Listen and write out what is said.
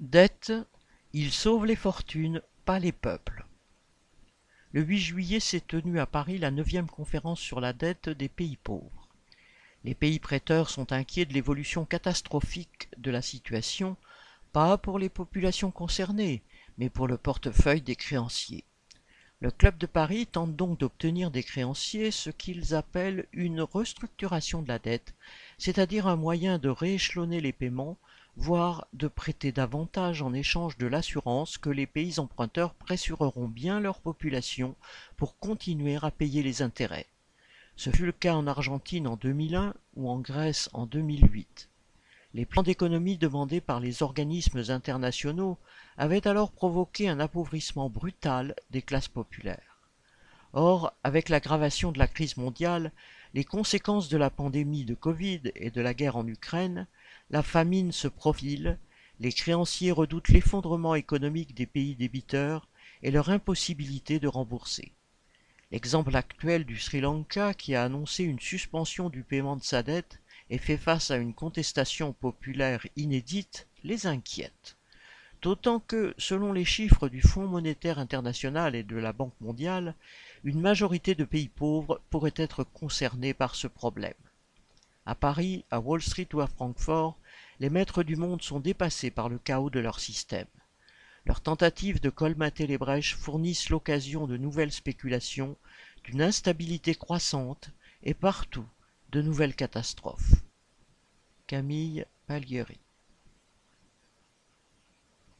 Dette, il sauve les fortunes, pas les peuples. Le 8 juillet s'est tenue à Paris la neuvième conférence sur la dette des pays pauvres. Les pays prêteurs sont inquiets de l'évolution catastrophique de la situation, pas pour les populations concernées, mais pour le portefeuille des créanciers. Le Club de Paris tente donc d'obtenir des créanciers ce qu'ils appellent une restructuration de la dette, c'est-à-dire un moyen de rééchelonner les paiements voire de prêter davantage en échange de l'assurance que les pays emprunteurs pressureront bien leur population pour continuer à payer les intérêts. Ce fut le cas en Argentine en 2001 ou en Grèce en 2008. Les plans d'économie demandés par les organismes internationaux avaient alors provoqué un appauvrissement brutal des classes populaires. Or, avec l'aggravation de la crise mondiale, les conséquences de la pandémie de Covid et de la guerre en Ukraine, la famine se profile, les créanciers redoutent l'effondrement économique des pays débiteurs et leur impossibilité de rembourser. L'exemple actuel du Sri Lanka qui a annoncé une suspension du paiement de sa dette et fait face à une contestation populaire inédite les inquiète. D'autant que, selon les chiffres du Fonds monétaire international et de la Banque mondiale, une majorité de pays pauvres pourraient être concernés par ce problème. À Paris, à Wall Street ou à Francfort, les maîtres du monde sont dépassés par le chaos de leur système. Leurs tentatives de colmater les brèches fournissent l'occasion de nouvelles spéculations, d'une instabilité croissante et partout de nouvelles catastrophes. Camille Palieri